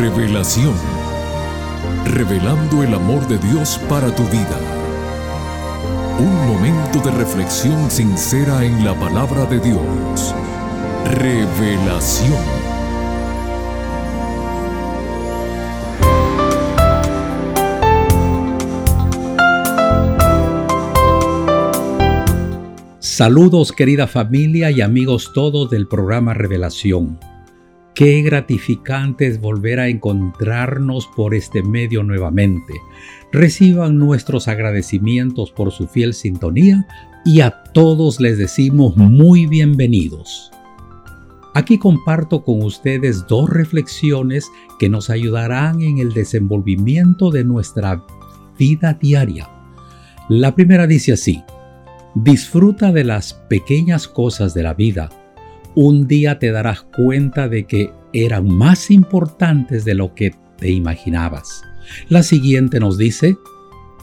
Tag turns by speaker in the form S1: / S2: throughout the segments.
S1: Revelación. Revelando el amor de Dios para tu vida. Un momento de reflexión sincera en la palabra de Dios. Revelación.
S2: Saludos querida familia y amigos todos del programa Revelación. Qué gratificante es volver a encontrarnos por este medio nuevamente. Reciban nuestros agradecimientos por su fiel sintonía y a todos les decimos muy bienvenidos. Aquí comparto con ustedes dos reflexiones que nos ayudarán en el desenvolvimiento de nuestra vida diaria. La primera dice así, Disfruta de las pequeñas cosas de la vida. Un día te darás cuenta de que eran más importantes de lo que te imaginabas. La siguiente nos dice,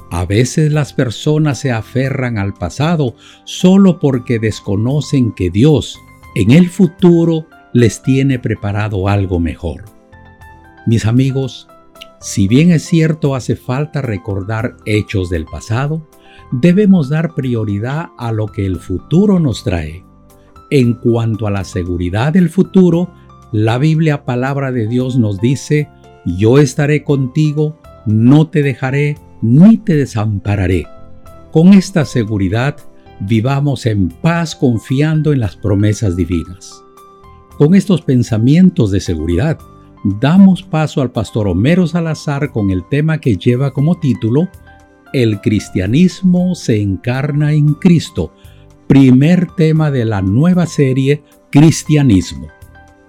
S2: a veces las personas se aferran al pasado solo porque desconocen que Dios en el futuro les tiene preparado algo mejor. Mis amigos, si bien es cierto hace falta recordar hechos del pasado, debemos dar prioridad a lo que el futuro nos trae. En cuanto a la seguridad del futuro, la Biblia palabra de Dios nos dice, yo estaré contigo, no te dejaré ni te desampararé. Con esta seguridad, vivamos en paz confiando en las promesas divinas. Con estos pensamientos de seguridad, damos paso al pastor Homero Salazar con el tema que lleva como título el cristianismo se encarna en Cristo, primer tema de la nueva serie Cristianismo.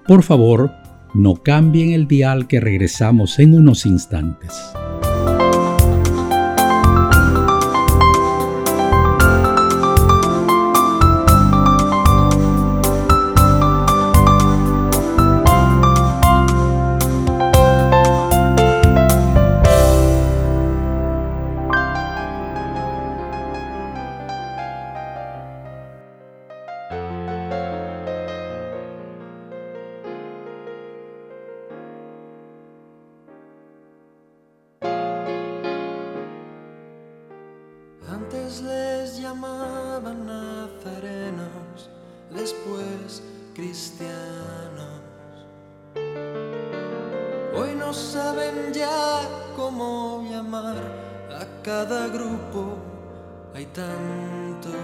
S2: Por favor, no cambien el dial que regresamos en unos instantes.
S3: Les llamaban nazarenos, después cristianos. Hoy no saben ya cómo llamar a cada grupo, hay tantos.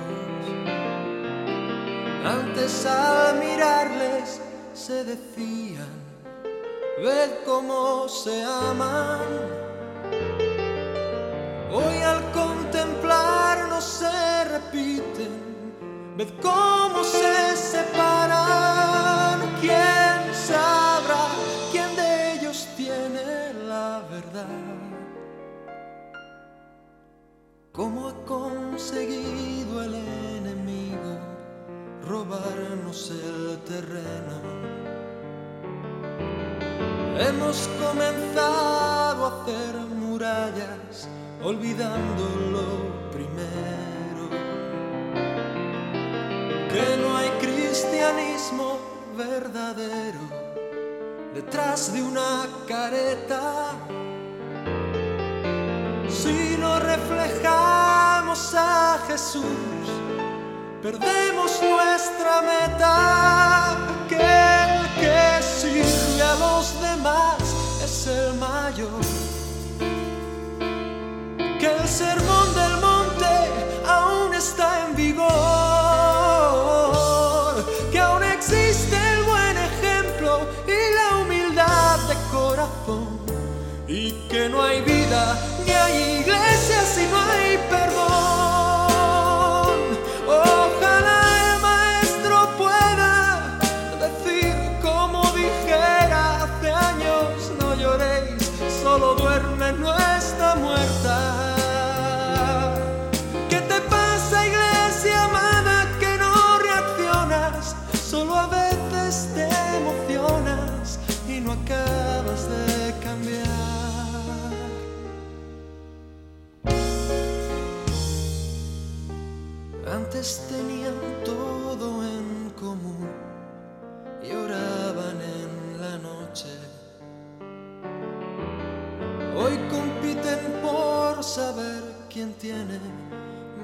S3: Antes al mirarles se decían, ved cómo se aman se repiten, ved cómo se separan. ¿Quién sabrá quién de ellos tiene la verdad? ¿Cómo ha conseguido el enemigo robarnos el terreno? Hemos comenzado a hacer murallas olvidando lo que no hay cristianismo verdadero detrás de una careta. Si no reflejamos a Jesús, perdemos nuestra meta, que que sirve a los demás es el mayor. El sermón que no hay vida ni hay iglesia si no hay perdón. Quién tiene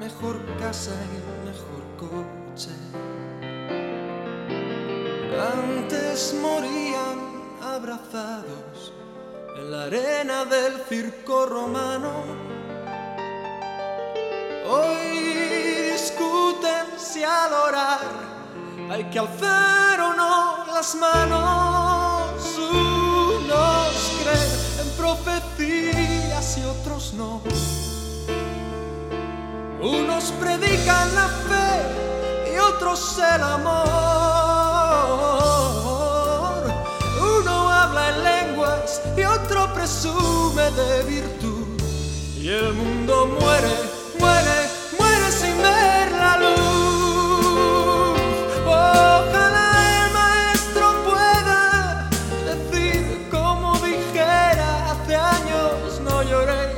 S3: mejor casa y mejor coche. Antes morían abrazados en la arena del circo romano. Hoy discuten si al orar hay que alzar o no las manos. Unos creen en profecías y otros no. Unos predican la fe y otros el amor. Uno habla en lenguas y otro presume de virtud. Y el mundo muere, muere, muere sin ver la luz. Ojalá el maestro pueda decir como dijera hace años, no lloréis,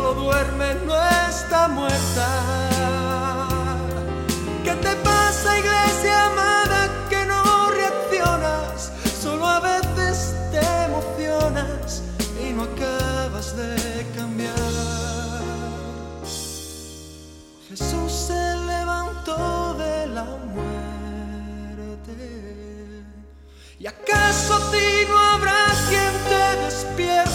S3: solo duerme, no está muerta. ¿Qué te pasa, iglesia amada, que no reaccionas? Solo a veces te emocionas y no acabas de cambiar. Jesús se levantó de la muerte. ¿Y acaso a ti no habrá quien te despierte?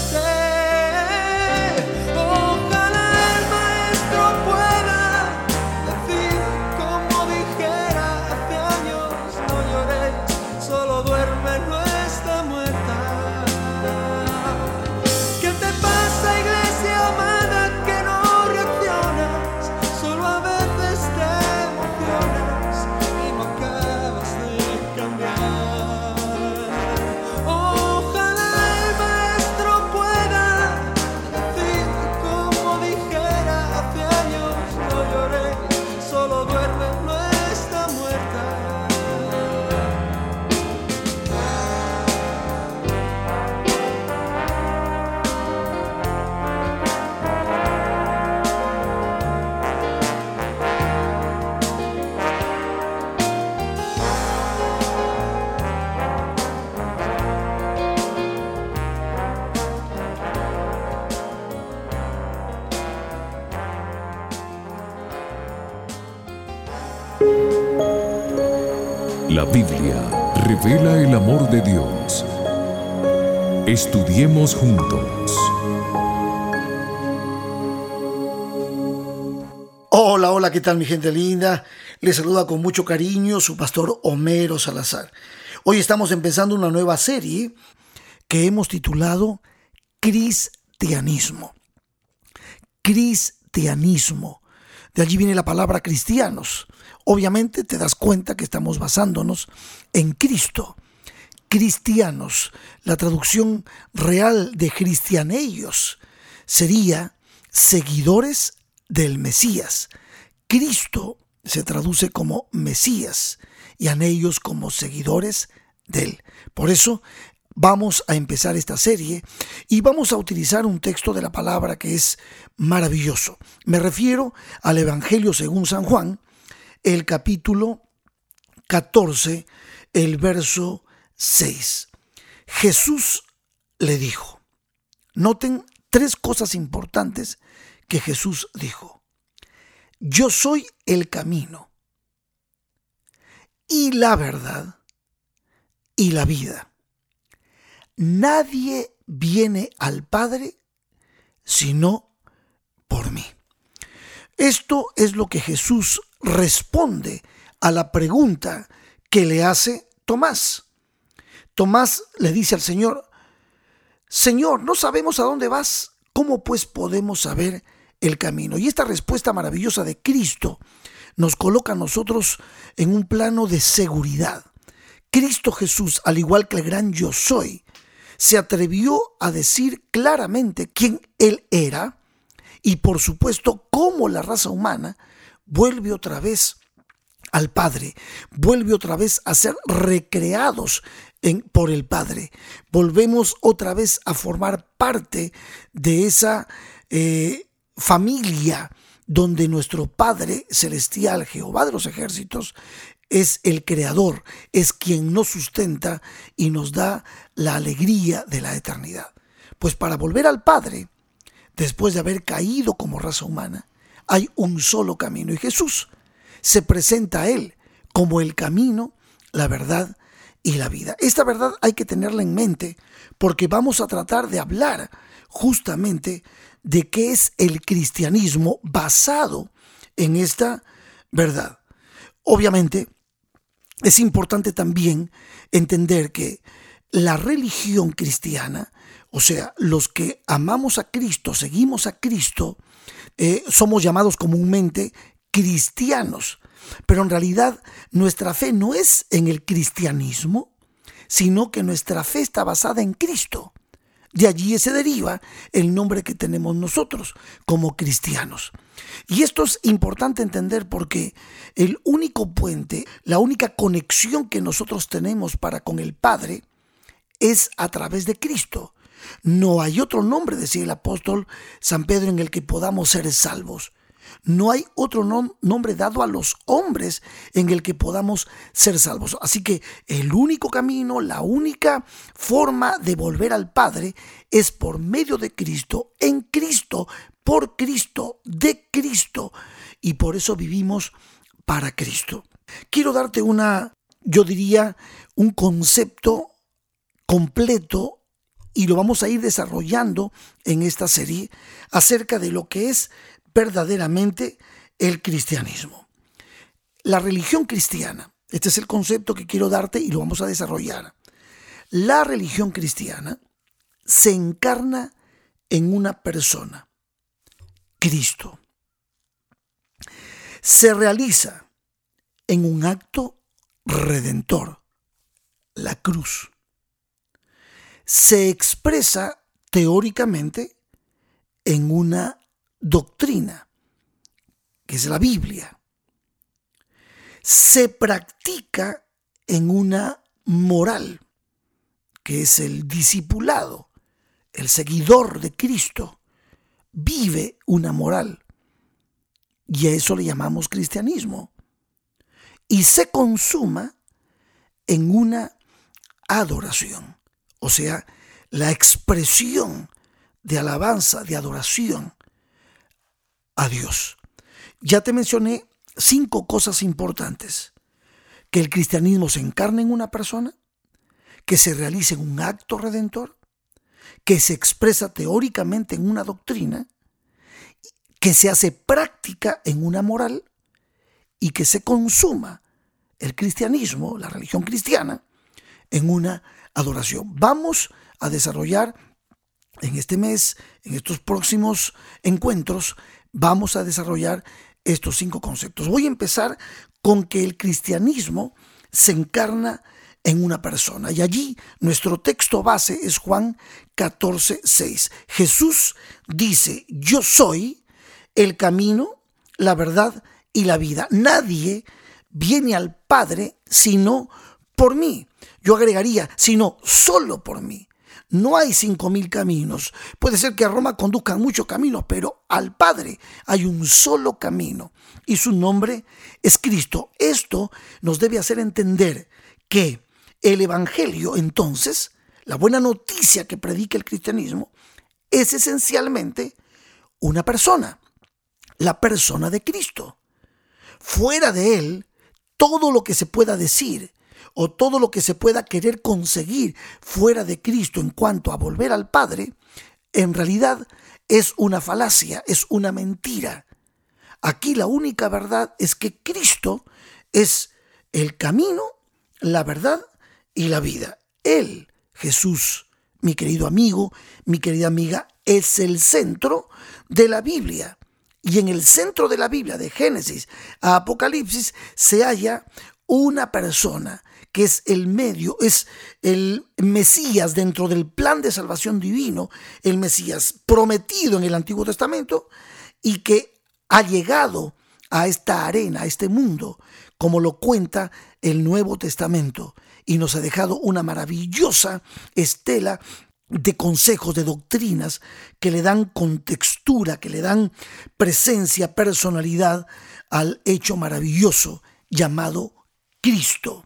S1: Amor de Dios. Estudiemos juntos.
S4: Hola, hola, ¿qué tal mi gente linda? Les saluda con mucho cariño su pastor Homero Salazar. Hoy estamos empezando una nueva serie que hemos titulado Cristianismo. Cristianismo. De allí viene la palabra cristianos. Obviamente te das cuenta que estamos basándonos en Cristo. Cristianos. La traducción real de cristianellos sería seguidores del Mesías. Cristo se traduce como Mesías y a ellos como seguidores de él. Por eso vamos a empezar esta serie y vamos a utilizar un texto de la palabra que es maravilloso. Me refiero al Evangelio según San Juan, el capítulo 14, el verso 6. Jesús le dijo, noten tres cosas importantes que Jesús dijo. Yo soy el camino y la verdad y la vida. Nadie viene al Padre sino por mí. Esto es lo que Jesús responde a la pregunta que le hace Tomás. Tomás le dice al Señor, Señor, no sabemos a dónde vas, ¿cómo pues podemos saber el camino? Y esta respuesta maravillosa de Cristo nos coloca a nosotros en un plano de seguridad. Cristo Jesús, al igual que el gran yo soy, se atrevió a decir claramente quién Él era y por supuesto cómo la raza humana vuelve otra vez al Padre, vuelve otra vez a ser recreados por el Padre. Volvemos otra vez a formar parte de esa eh, familia donde nuestro Padre Celestial, Jehová de los ejércitos, es el creador, es quien nos sustenta y nos da la alegría de la eternidad. Pues para volver al Padre, después de haber caído como raza humana, hay un solo camino y Jesús se presenta a él como el camino, la verdad y la vida. Esta verdad hay que tenerla en mente porque vamos a tratar de hablar justamente de qué es el cristianismo basado en esta verdad. Obviamente, es importante también entender que la religión cristiana, o sea, los que amamos a Cristo, seguimos a Cristo, eh, somos llamados comúnmente cristianos. Pero en realidad nuestra fe no es en el cristianismo, sino que nuestra fe está basada en Cristo. De allí se deriva el nombre que tenemos nosotros como cristianos. Y esto es importante entender porque el único puente, la única conexión que nosotros tenemos para con el Padre es a través de Cristo. No hay otro nombre, decía el apóstol San Pedro, en el que podamos ser salvos. No hay otro nombre dado a los hombres en el que podamos ser salvos. Así que el único camino, la única forma de volver al Padre es por medio de Cristo, en Cristo, por Cristo, de Cristo. Y por eso vivimos para Cristo. Quiero darte una, yo diría, un concepto completo y lo vamos a ir desarrollando en esta serie acerca de lo que es verdaderamente el cristianismo. La religión cristiana, este es el concepto que quiero darte y lo vamos a desarrollar. La religión cristiana se encarna en una persona, Cristo. Se realiza en un acto redentor, la cruz. Se expresa teóricamente en una doctrina, que es la Biblia, se practica en una moral, que es el discipulado, el seguidor de Cristo, vive una moral. Y a eso le llamamos cristianismo. Y se consuma en una adoración, o sea, la expresión de alabanza, de adoración a Dios. Ya te mencioné cinco cosas importantes. Que el cristianismo se encarne en una persona, que se realice en un acto redentor, que se expresa teóricamente en una doctrina, que se hace práctica en una moral y que se consuma el cristianismo, la religión cristiana, en una adoración. Vamos a desarrollar en este mes, en estos próximos encuentros, vamos a desarrollar estos cinco conceptos. Voy a empezar con que el cristianismo se encarna en una persona. Y allí nuestro texto base es Juan 14, 6. Jesús dice, yo soy el camino, la verdad y la vida. Nadie viene al Padre sino por mí. Yo agregaría, sino solo por mí. No hay cinco mil caminos. Puede ser que a Roma conduzcan muchos caminos, pero al Padre hay un solo camino y su nombre es Cristo. Esto nos debe hacer entender que el Evangelio, entonces, la buena noticia que predica el cristianismo, es esencialmente una persona, la persona de Cristo. Fuera de él, todo lo que se pueda decir o todo lo que se pueda querer conseguir fuera de Cristo en cuanto a volver al Padre, en realidad es una falacia, es una mentira. Aquí la única verdad es que Cristo es el camino, la verdad y la vida. Él, Jesús, mi querido amigo, mi querida amiga, es el centro de la Biblia. Y en el centro de la Biblia, de Génesis a Apocalipsis, se halla una persona que es el medio, es el Mesías dentro del plan de salvación divino, el Mesías prometido en el Antiguo Testamento y que ha llegado a esta arena, a este mundo, como lo cuenta el Nuevo Testamento, y nos ha dejado una maravillosa estela de consejos, de doctrinas que le dan contextura, que le dan presencia, personalidad al hecho maravilloso llamado Cristo.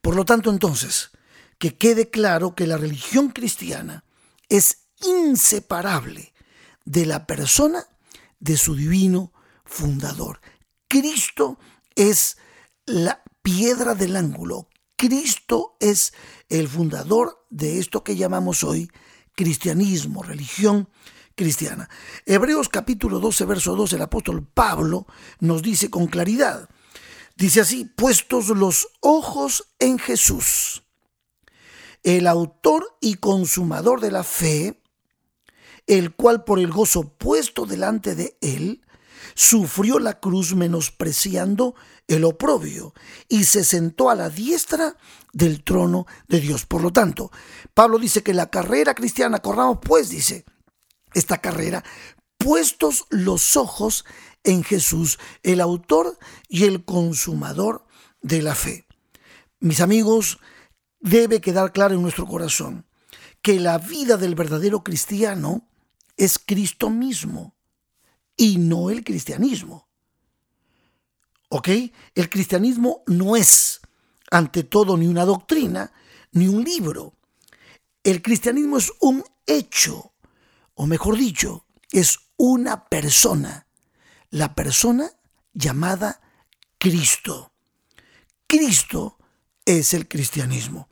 S4: Por lo tanto, entonces, que quede claro que la religión cristiana es inseparable de la persona de su divino fundador. Cristo es la piedra del ángulo. Cristo es el fundador de esto que llamamos hoy cristianismo, religión cristiana. Hebreos capítulo 12, verso 2, el apóstol Pablo nos dice con claridad, dice así, puestos los ojos en Jesús, el autor y consumador de la fe, el cual por el gozo puesto delante de él, sufrió la cruz menospreciando el oprobio y se sentó a la diestra del trono de Dios. Por lo tanto, Pablo dice que la carrera cristiana, corramos pues, dice, esta carrera, puestos los ojos en Jesús, el autor y el consumador de la fe. Mis amigos, debe quedar claro en nuestro corazón que la vida del verdadero cristiano es Cristo mismo y no el cristianismo. ¿Ok? El cristianismo no es, ante todo, ni una doctrina, ni un libro. El cristianismo es un hecho, o mejor dicho, es una persona, la persona llamada Cristo. Cristo es el cristianismo.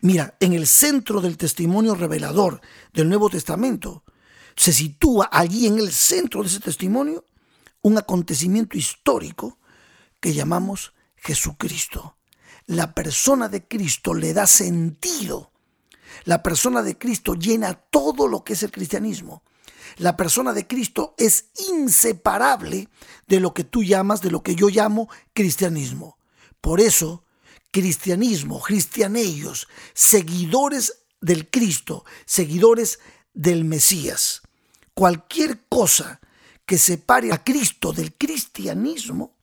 S4: Mira, en el centro del testimonio revelador del Nuevo Testamento se sitúa allí en el centro de ese testimonio un acontecimiento histórico que llamamos Jesucristo. La persona de Cristo le da sentido. La persona de Cristo llena todo lo que es el cristianismo. La persona de Cristo es inseparable de lo que tú llamas, de lo que yo llamo cristianismo. Por eso, cristianismo, cristianellos, seguidores del Cristo, seguidores del Mesías. Cualquier cosa que separe a Cristo del cristianismo,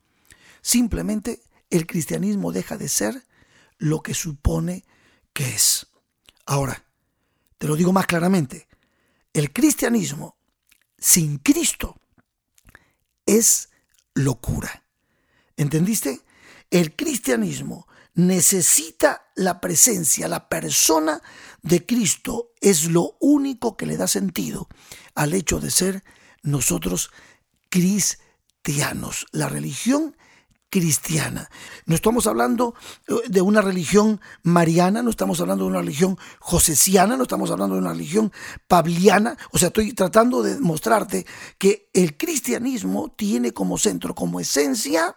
S4: simplemente el cristianismo deja de ser lo que supone que es. Ahora, te lo digo más claramente, el cristianismo sin Cristo es locura. ¿Entendiste? El cristianismo necesita la presencia, la persona de Cristo es lo único que le da sentido al hecho de ser nosotros cristianos. La religión cristiana. No estamos hablando eh, de una religión mariana, no estamos hablando de una religión josesiana, no estamos hablando de una religión pabliana. O sea, estoy tratando de mostrarte que el cristianismo tiene como centro, como esencia,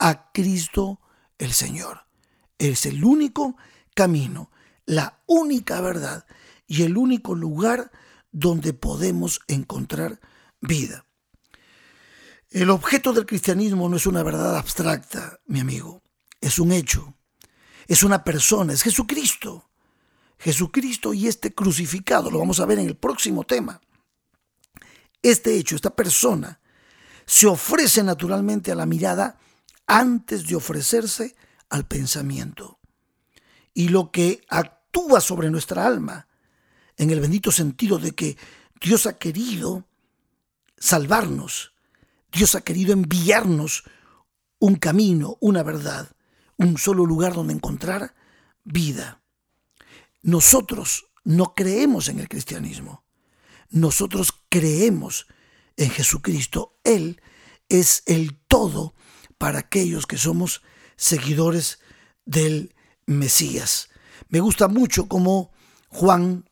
S4: a Cristo el Señor. Es el único camino, la única verdad y el único lugar donde podemos encontrar vida. El objeto del cristianismo no es una verdad abstracta, mi amigo, es un hecho, es una persona, es Jesucristo. Jesucristo y este crucificado, lo vamos a ver en el próximo tema. Este hecho, esta persona, se ofrece naturalmente a la mirada antes de ofrecerse al pensamiento. Y lo que actúa sobre nuestra alma en el bendito sentido de que Dios ha querido salvarnos, Dios ha querido enviarnos un camino, una verdad, un solo lugar donde encontrar vida. Nosotros no creemos en el cristianismo, nosotros creemos en Jesucristo. Él es el todo para aquellos que somos seguidores del Mesías. Me gusta mucho cómo Juan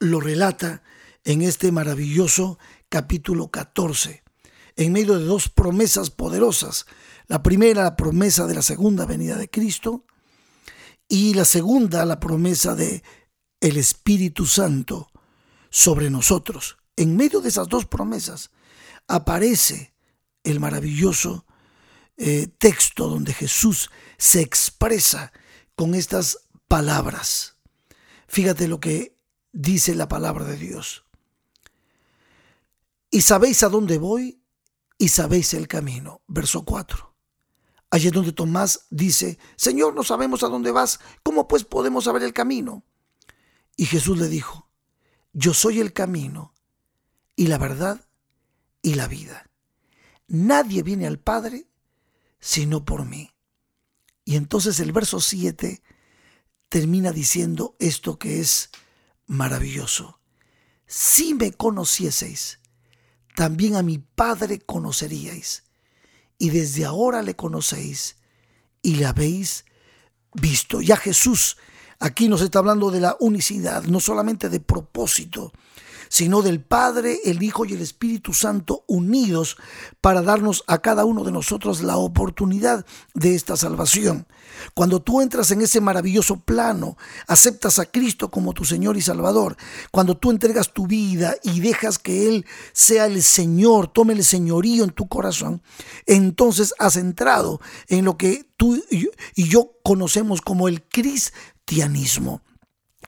S4: lo relata en este maravilloso capítulo 14, en medio de dos promesas poderosas. La primera, la promesa de la segunda venida de Cristo, y la segunda, la promesa de el Espíritu Santo sobre nosotros. En medio de esas dos promesas aparece el maravilloso eh, texto donde Jesús se expresa con estas palabras. Fíjate lo que dice la palabra de Dios. Y sabéis a dónde voy y sabéis el camino. Verso 4. Allí es donde Tomás dice, Señor, no sabemos a dónde vas, ¿cómo pues podemos saber el camino? Y Jesús le dijo, yo soy el camino y la verdad y la vida. Nadie viene al Padre sino por mí. Y entonces el verso 7 termina diciendo esto que es maravilloso. si me conocieseis, también a mi Padre conoceríais, y desde ahora le conocéis y le habéis visto. Ya Jesús aquí nos está hablando de la unicidad, no solamente de propósito, sino del Padre, el Hijo y el Espíritu Santo unidos para darnos a cada uno de nosotros la oportunidad de esta salvación. Cuando tú entras en ese maravilloso plano, aceptas a Cristo como tu Señor y Salvador, cuando tú entregas tu vida y dejas que Él sea el Señor, tome el señorío en tu corazón, entonces has entrado en lo que tú y yo conocemos como el cristianismo.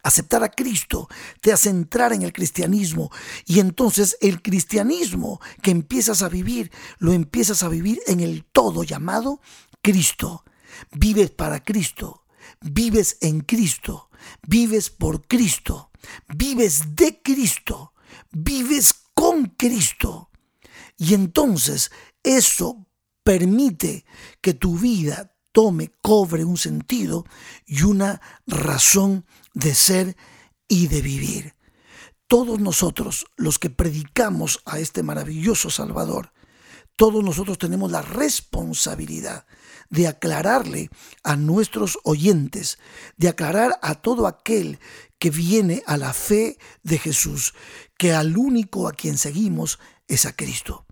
S4: Aceptar a Cristo te hace entrar en el cristianismo y entonces el cristianismo que empiezas a vivir, lo empiezas a vivir en el todo llamado Cristo. Vives para Cristo, vives en Cristo, vives por Cristo, vives de Cristo, vives con Cristo. Y entonces eso permite que tu vida tome, cobre un sentido y una razón de ser y de vivir. Todos nosotros, los que predicamos a este maravilloso Salvador, todos nosotros tenemos la responsabilidad de aclararle a nuestros oyentes, de aclarar a todo aquel que viene a la fe de Jesús, que al único a quien seguimos es a Cristo.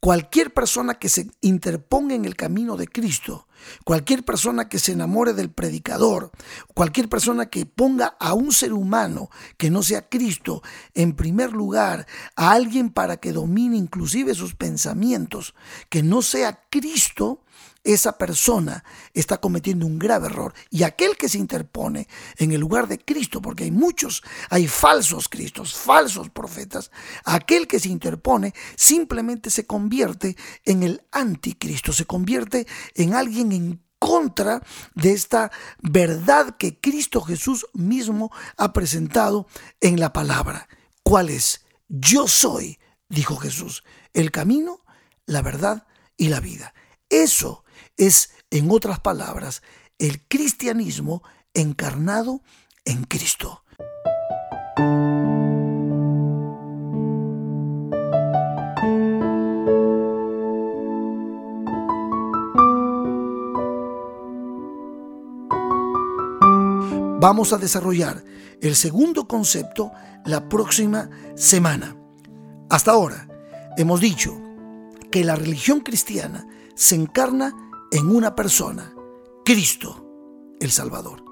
S4: Cualquier persona que se interponga en el camino de Cristo, cualquier persona que se enamore del predicador, cualquier persona que ponga a un ser humano que no sea Cristo en primer lugar, a alguien para que domine inclusive sus pensamientos, que no sea Cristo, esa persona está cometiendo un grave error. Y aquel que se interpone en el lugar de Cristo, porque hay muchos, hay falsos Cristos, falsos profetas, aquel que se interpone simplemente se convierte en el anticristo, se convierte en alguien en contra de esta verdad que Cristo Jesús mismo ha presentado en la palabra. ¿Cuál es? Yo soy, dijo Jesús, el camino, la verdad y la vida. Eso es, en otras palabras, el cristianismo encarnado en Cristo. Vamos a desarrollar el segundo concepto la próxima semana. Hasta ahora hemos dicho que la religión cristiana se encarna en una persona, Cristo, el Salvador.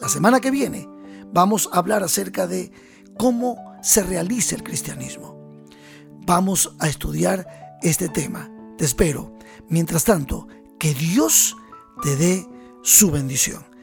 S4: La semana que viene vamos a hablar acerca de cómo se realiza el cristianismo. Vamos a estudiar este tema. Te espero. Mientras tanto, que Dios te dé su bendición.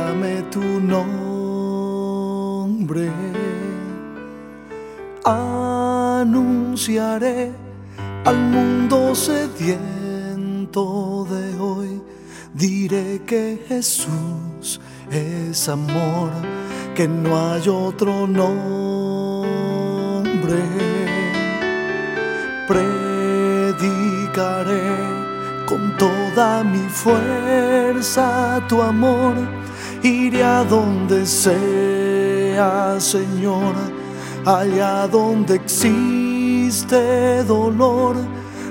S4: Proclame tu nombre. Anunciaré al mundo sediento de hoy. Diré que Jesús es amor que no hay otro nombre. Predicaré con toda mi fuerza tu amor
S5: iré a donde sea, Señor, allá donde existe dolor.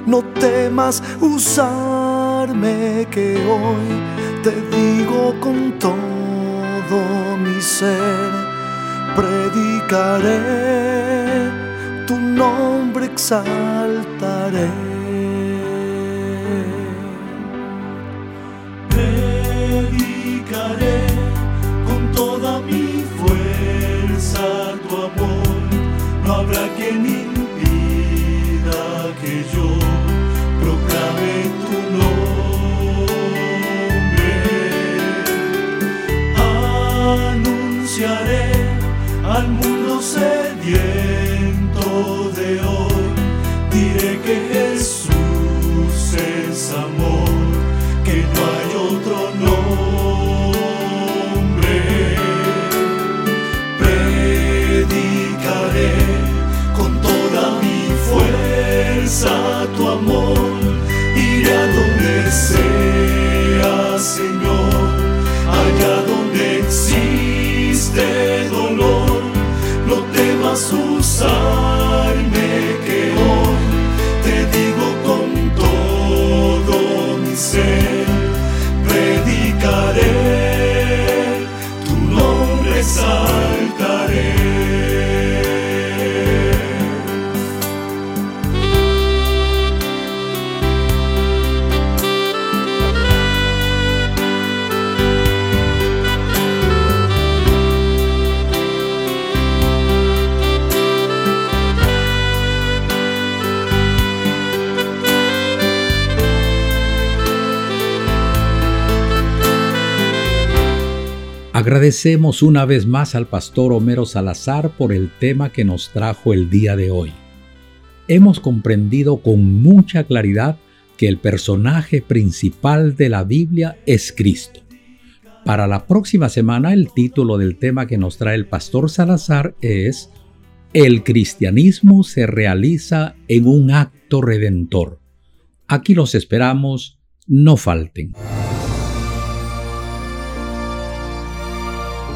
S5: No temas usarme que hoy te digo con todo mi ser, predicaré, tu nombre exaltaré. con mundo
S2: Agradecemos una vez más al pastor Homero Salazar por el tema que nos trajo el día de hoy. Hemos comprendido con mucha claridad que el personaje principal de la Biblia es Cristo. Para la próxima semana el título del tema que nos trae el pastor Salazar es El cristianismo se realiza en un acto redentor. Aquí los esperamos, no falten.